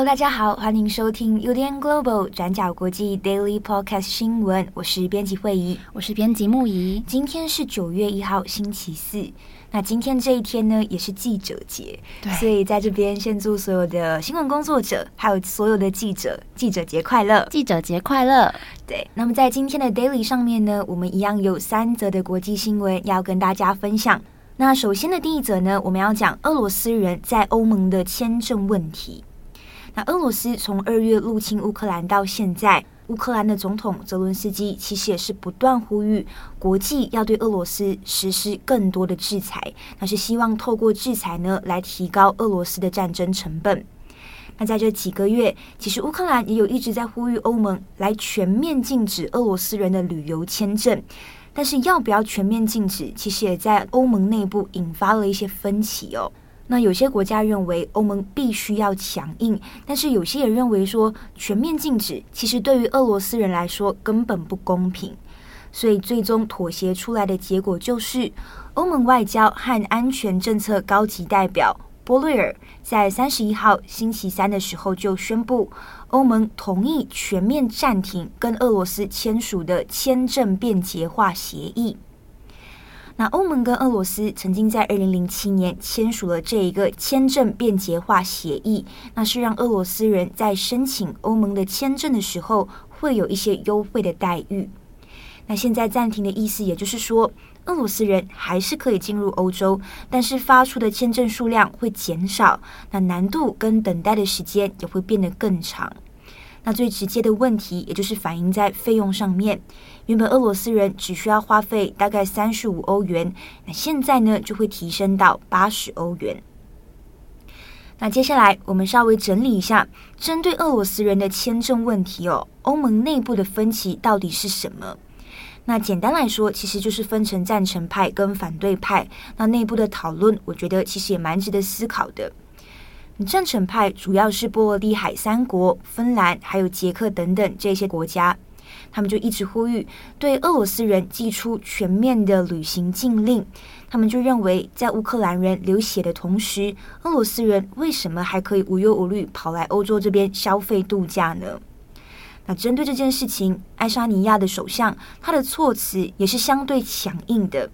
Hello，大家好，欢迎收听 UDN Global 转角国际 Daily Podcast 新闻。我是编辑惠仪，我是编辑木仪。今天是九月一号，星期四。那今天这一天呢，也是记者节，对，所以在这边先祝所有的新闻工作者，还有所有的记者，记者节快乐！记者节快乐！对，那么在今天的 Daily 上面呢，我们一样有三则的国际新闻要跟大家分享。那首先的第一则呢，我们要讲俄罗斯人在欧盟的签证问题。那俄罗斯从二月入侵乌克兰到现在。乌克兰的总统泽伦斯基其实也是不断呼吁国际要对俄罗斯实施更多的制裁，那是希望透过制裁呢来提高俄罗斯的战争成本。那在这几个月，其实乌克兰也有一直在呼吁欧盟来全面禁止俄罗斯人的旅游签证，但是要不要全面禁止，其实也在欧盟内部引发了一些分歧哦。那有些国家认为欧盟必须要强硬，但是有些也认为说全面禁止其实对于俄罗斯人来说根本不公平，所以最终妥协出来的结果就是欧盟外交和安全政策高级代表波瑞尔在三十一号星期三的时候就宣布，欧盟同意全面暂停跟俄罗斯签署的签证便捷化协议。那欧盟跟俄罗斯曾经在二零零七年签署了这一个签证便捷化协议，那是让俄罗斯人在申请欧盟的签证的时候会有一些优惠的待遇。那现在暂停的意思，也就是说，俄罗斯人还是可以进入欧洲，但是发出的签证数量会减少，那难度跟等待的时间也会变得更长。那最直接的问题，也就是反映在费用上面。原本俄罗斯人只需要花费大概三十五欧元，那现在呢就会提升到八十欧元。那接下来我们稍微整理一下，针对俄罗斯人的签证问题哦，欧盟内部的分歧到底是什么？那简单来说，其实就是分成赞成派跟反对派。那内部的讨论，我觉得其实也蛮值得思考的。赞成派主要是波罗的海三国、芬兰还有捷克等等这些国家，他们就一直呼吁对俄罗斯人祭出全面的旅行禁令。他们就认为，在乌克兰人流血的同时，俄罗斯人为什么还可以无忧无虑跑来欧洲这边消费度假呢？那针对这件事情，爱沙尼亚的首相他的措辞也是相对强硬的。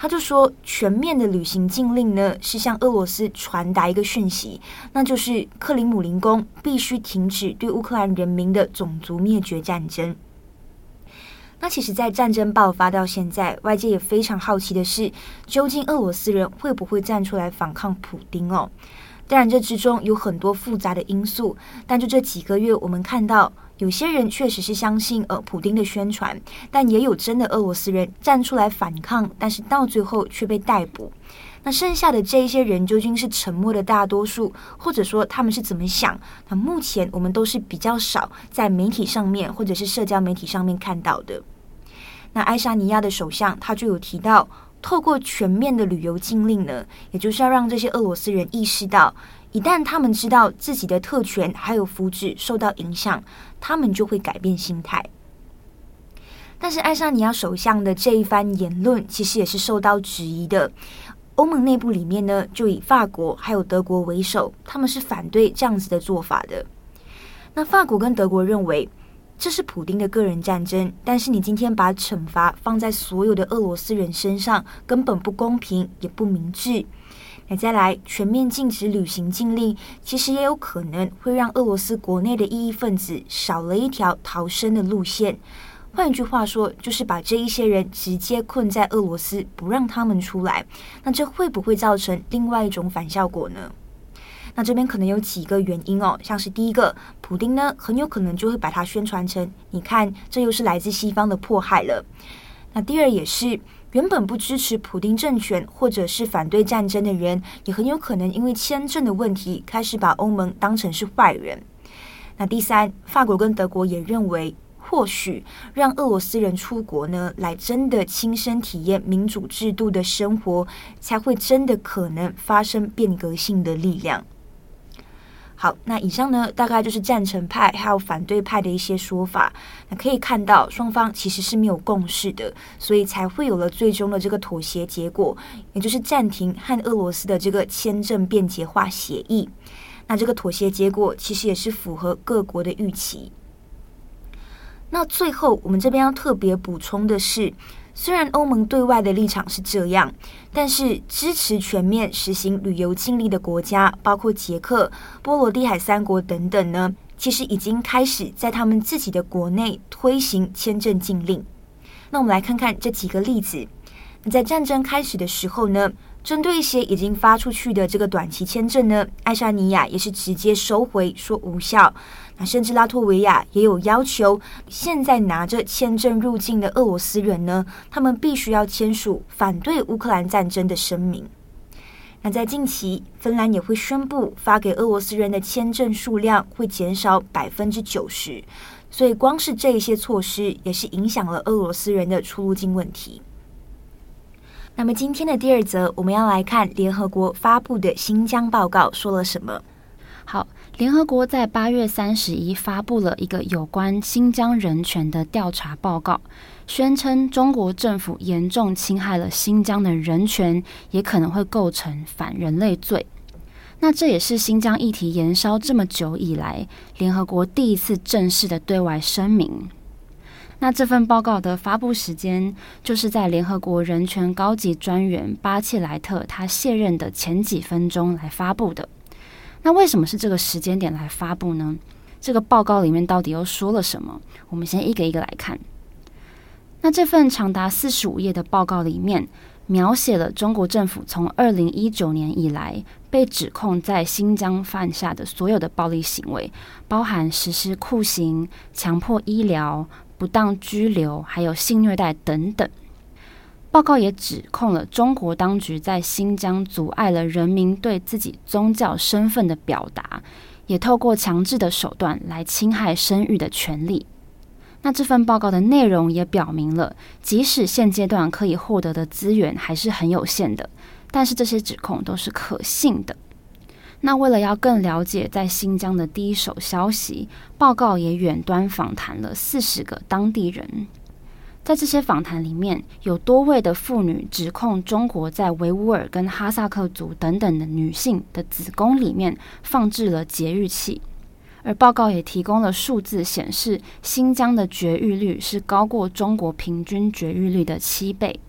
他就说，全面的旅行禁令呢，是向俄罗斯传达一个讯息，那就是克里姆林宫必须停止对乌克兰人民的种族灭绝战争。那其实，在战争爆发到现在，外界也非常好奇的是，究竟俄罗斯人会不会站出来反抗普丁哦？当然，这之中有很多复杂的因素，但就这几个月，我们看到。有些人确实是相信呃普丁的宣传，但也有真的俄罗斯人站出来反抗，但是到最后却被逮捕。那剩下的这一些人究竟是沉默的大多数，或者说他们是怎么想？那目前我们都是比较少在媒体上面或者是社交媒体上面看到的。那爱沙尼亚的首相他就有提到，透过全面的旅游禁令呢，也就是要让这些俄罗斯人意识到。一旦他们知道自己的特权还有福祉受到影响，他们就会改变心态。但是爱沙尼亚首相的这一番言论其实也是受到质疑的。欧盟内部里面呢，就以法国还有德国为首，他们是反对这样子的做法的。那法国跟德国认为这是普丁的个人战争，但是你今天把惩罚放在所有的俄罗斯人身上，根本不公平也不明智。那再来全面禁止旅行禁令，其实也有可能会让俄罗斯国内的异议分子少了一条逃生的路线。换句话说，就是把这一些人直接困在俄罗斯，不让他们出来。那这会不会造成另外一种反效果呢？那这边可能有几个原因哦，像是第一个，普丁呢很有可能就会把它宣传成，你看这又是来自西方的迫害了。那第二也是。原本不支持普丁政权或者是反对战争的人，也很有可能因为签证的问题，开始把欧盟当成是坏人。那第三，法国跟德国也认为，或许让俄罗斯人出国呢，来真的亲身体验民主制度的生活，才会真的可能发生变革性的力量。好，那以上呢，大概就是赞成派还有反对派的一些说法。那可以看到，双方其实是没有共识的，所以才会有了最终的这个妥协结果，也就是暂停和俄罗斯的这个签证便捷化协议。那这个妥协结果其实也是符合各国的预期。那最后，我们这边要特别补充的是。虽然欧盟对外的立场是这样，但是支持全面实行旅游禁令的国家，包括捷克、波罗的海三国等等呢，其实已经开始在他们自己的国内推行签证禁令。那我们来看看这几个例子。在战争开始的时候呢，针对一些已经发出去的这个短期签证呢，爱沙尼亚也是直接收回，说无效。那甚至拉脱维亚也有要求，现在拿着签证入境的俄罗斯人呢，他们必须要签署反对乌克兰战争的声明。那在近期，芬兰也会宣布发给俄罗斯人的签证数量会减少百分之九十。所以，光是这一些措施也是影响了俄罗斯人的出入境问题。那么，今天的第二则，我们要来看联合国发布的新疆报告说了什么。好。联合国在八月三十一发布了一个有关新疆人权的调查报告，宣称中国政府严重侵害了新疆的人权，也可能会构成反人类罪。那这也是新疆议题延烧这么久以来，联合国第一次正式的对外声明。那这份报告的发布时间，就是在联合国人权高级专员巴切莱特他卸任的前几分钟来发布的。那为什么是这个时间点来发布呢？这个报告里面到底又说了什么？我们先一个一个来看。那这份长达四十五页的报告里面，描写了中国政府从二零一九年以来被指控在新疆犯下的所有的暴力行为，包含实施酷刑、强迫医疗、不当拘留，还有性虐待等等。报告也指控了中国当局在新疆阻碍了人民对自己宗教身份的表达，也透过强制的手段来侵害生育的权利。那这份报告的内容也表明了，即使现阶段可以获得的资源还是很有限的，但是这些指控都是可信的。那为了要更了解在新疆的第一手消息，报告也远端访谈了四十个当地人。在这些访谈里面，有多位的妇女指控中国在维吾尔跟哈萨克族等等的女性的子宫里面放置了节育器，而报告也提供了数字显示，新疆的绝育率是高过中国平均绝育率的七倍。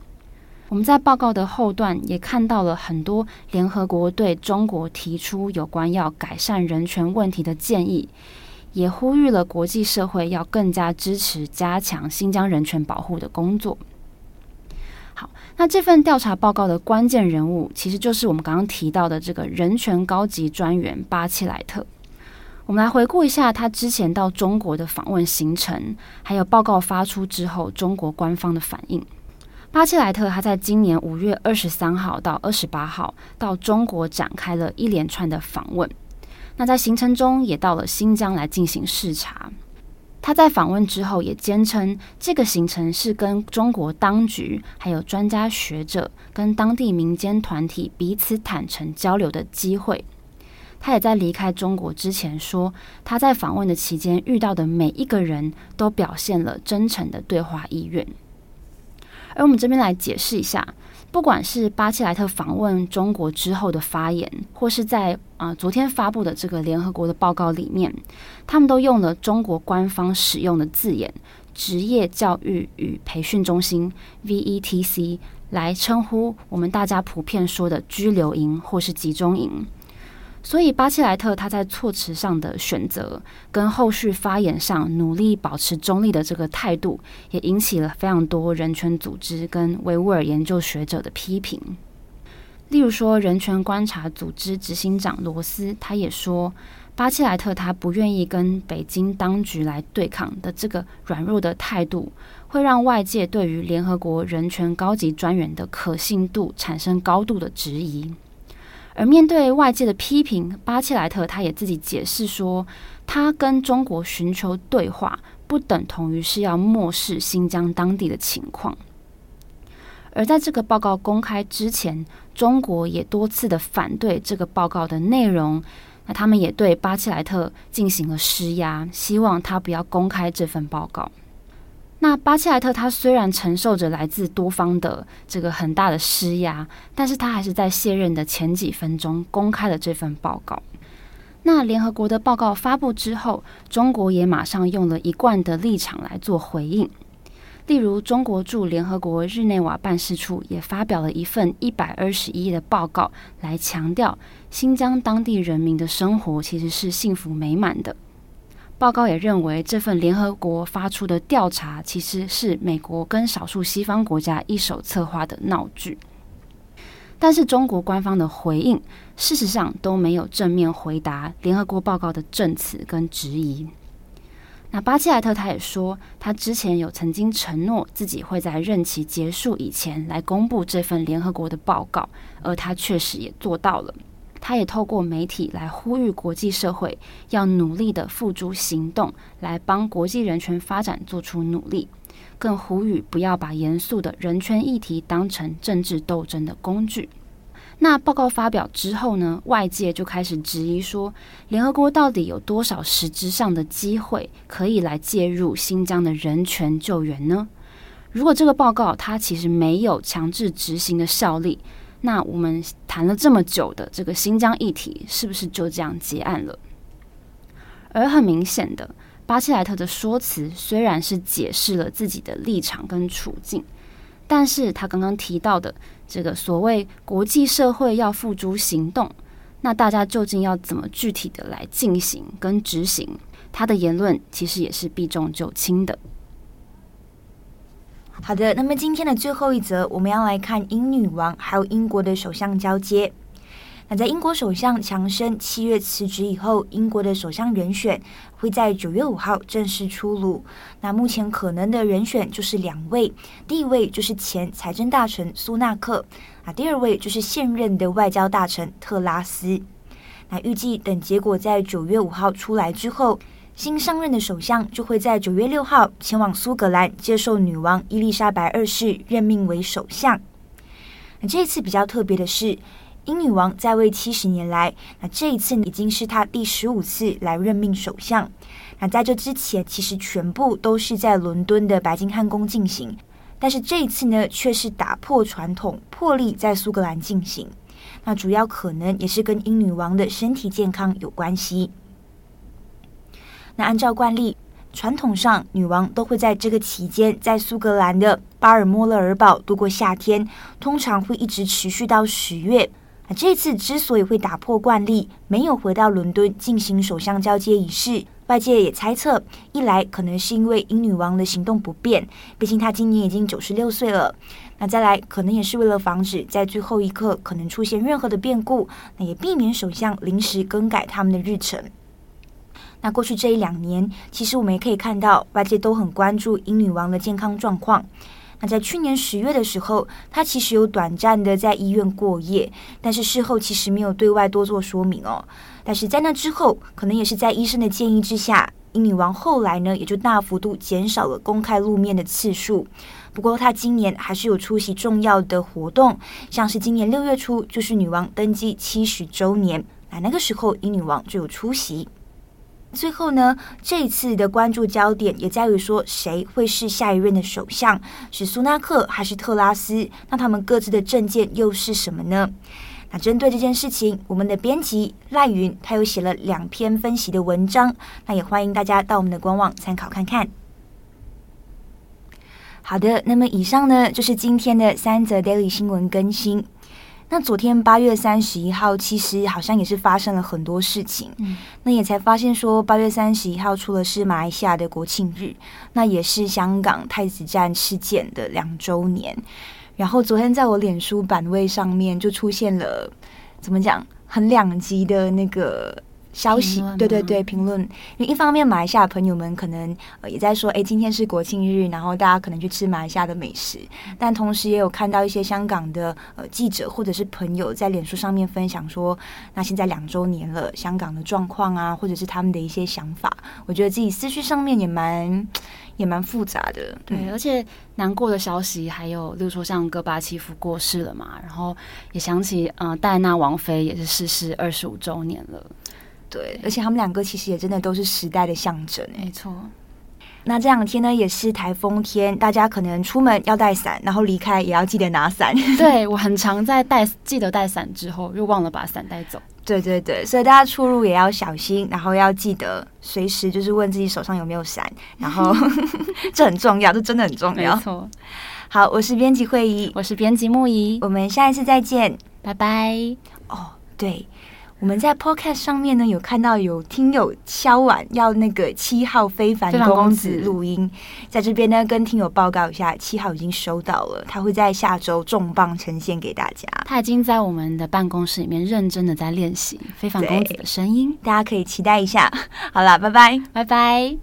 我们在报告的后段也看到了很多联合国对中国提出有关要改善人权问题的建议。也呼吁了国际社会要更加支持加强新疆人权保护的工作。好，那这份调查报告的关键人物，其实就是我们刚刚提到的这个人权高级专员巴切莱特。我们来回顾一下他之前到中国的访问行程，还有报告发出之后中国官方的反应。巴切莱特他在今年五月二十三号到二十八号到中国展开了一连串的访问。那在行程中也到了新疆来进行视察。他在访问之后也坚称，这个行程是跟中国当局、还有专家学者、跟当地民间团体彼此坦诚交流的机会。他也在离开中国之前说，他在访问的期间遇到的每一个人都表现了真诚的对话意愿。而我们这边来解释一下。不管是巴切莱特访问中国之后的发言，或是在啊、昨天发布的这个联合国的报告里面，他们都用了中国官方使用的字眼“职业教育与培训中心 ”（VETC） 来称呼我们大家普遍说的拘留营或是集中营。所以，巴切莱特他在措辞上的选择，跟后续发言上努力保持中立的这个态度，也引起了非常多人权组织跟维吾尔研究学者的批评。例如说，人权观察组织执行长罗斯他也说，巴切莱特他不愿意跟北京当局来对抗的这个软弱的态度，会让外界对于联合国人权高级专员的可信度产生高度的质疑。而面对外界的批评，巴切莱特他也自己解释说，他跟中国寻求对话，不等同于是要漠视新疆当地的情况。而在这个报告公开之前，中国也多次的反对这个报告的内容。那他们也对巴切莱特进行了施压，希望他不要公开这份报告。那巴切莱特他虽然承受着来自多方的这个很大的施压，但是他还是在卸任的前几分钟公开了这份报告。那联合国的报告发布之后，中国也马上用了一贯的立场来做回应。例如，中国驻联合国日内瓦办事处也发表了一份一百二十一页的报告，来强调新疆当地人民的生活其实是幸福美满的。报告也认为，这份联合国发出的调查其实是美国跟少数西方国家一手策划的闹剧。但是，中国官方的回应事实上都没有正面回答联合国报告的证词跟质疑。那巴切莱特他也说，他之前有曾经承诺自己会在任期结束以前来公布这份联合国的报告，而他确实也做到了。他也透过媒体来呼吁国际社会要努力的付诸行动，来帮国际人权发展做出努力，更呼吁不要把严肃的人权议题当成政治斗争的工具。那报告发表之后呢，外界就开始质疑说，联合国到底有多少实质上的机会可以来介入新疆的人权救援呢？如果这个报告它其实没有强制执行的效力，那我们谈了这么久的这个新疆议题，是不是就这样结案了？而很明显的，巴切莱特的说辞虽然是解释了自己的立场跟处境。但是他刚刚提到的这个所谓国际社会要付诸行动，那大家究竟要怎么具体的来进行跟执行？他的言论其实也是避重就轻的。好的，那么今天的最后一则，我们要来看英女王还有英国的首相交接。那在英国首相强生七月辞职以后，英国的首相人选会在九月五号正式出炉。那目前可能的人选就是两位，第一位就是前财政大臣苏纳克，啊，第二位就是现任的外交大臣特拉斯。那预计等结果在九月五号出来之后，新上任的首相就会在九月六号前往苏格兰接受女王伊丽莎白二世任命为首相。那这次比较特别的是。英女王在位七十年来，那这一次已经是她第十五次来任命首相。那在这之前，其实全部都是在伦敦的白金汉宫进行，但是这一次呢，却是打破传统，破例在苏格兰进行。那主要可能也是跟英女王的身体健康有关系。那按照惯例，传统上女王都会在这个期间在苏格兰的巴尔莫勒尔堡度过夏天，通常会一直持续到十月。那这次之所以会打破惯例，没有回到伦敦进行首相交接仪式，外界也猜测，一来可能是因为英女王的行动不便，毕竟她今年已经九十六岁了；那再来，可能也是为了防止在最后一刻可能出现任何的变故，那也避免首相临时更改他们的日程。那过去这一两年，其实我们也可以看到，外界都很关注英女王的健康状况。那在去年十月的时候，她其实有短暂的在医院过夜，但是事后其实没有对外多做说明哦。但是在那之后，可能也是在医生的建议之下，英女王后来呢也就大幅度减少了公开露面的次数。不过她今年还是有出席重要的活动，像是今年六月初就是女王登基七十周年，那那个时候英女王就有出席。最后呢，这一次的关注焦点也在于说，谁会是下一任的首相，是苏纳克还是特拉斯？那他们各自的政见又是什么呢？那针对这件事情，我们的编辑赖云他又写了两篇分析的文章，那也欢迎大家到我们的官网参考看看。好的，那么以上呢就是今天的三则 Daily 新闻更新。那昨天八月三十一号，其实好像也是发生了很多事情。嗯，那也才发现说，八月三十一号除了是马来西亚的国庆日，那也是香港太子站事件的两周年。然后昨天在我脸书版位上面就出现了，怎么讲，很两极的那个。消息，对对对，评论。因为一方面，马来西亚朋友们可能呃也在说，哎，今天是国庆日，然后大家可能去吃马来西亚的美食。但同时也有看到一些香港的呃记者或者是朋友在脸书上面分享说，那现在两周年了，香港的状况啊，或者是他们的一些想法。我觉得自己思绪上面也蛮也蛮复杂的。对，嗯、而且难过的消息还有，例如说像戈巴契夫过世了嘛，然后也想起，嗯、呃，戴安娜王妃也是逝世二十五周年了。对，而且他们两个其实也真的都是时代的象征。没错。那这两天呢，也是台风天，大家可能出门要带伞，然后离开也要记得拿伞。对，我很常在带记得带伞之后，又忘了把伞带走。对对对，所以大家出入也要小心，然后要记得随时就是问自己手上有没有伞，然后 这很重要，这真的很重要。没错。好，我是编辑慧仪，我是编辑木仪，我们下一次再见，拜拜。哦，对。我们在 Podcast 上面呢，有看到有听友敲碗要那个七号非凡公子录音，在这边呢跟听友报告一下，七号已经收到了，他会在下周重磅呈现给大家。他已经在我们的办公室里面认真的在练习非凡公子的声音，大家可以期待一下。好了，拜拜，拜拜。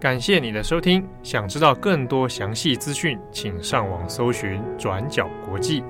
感谢你的收听，想知道更多详细资讯，请上网搜寻转角国际。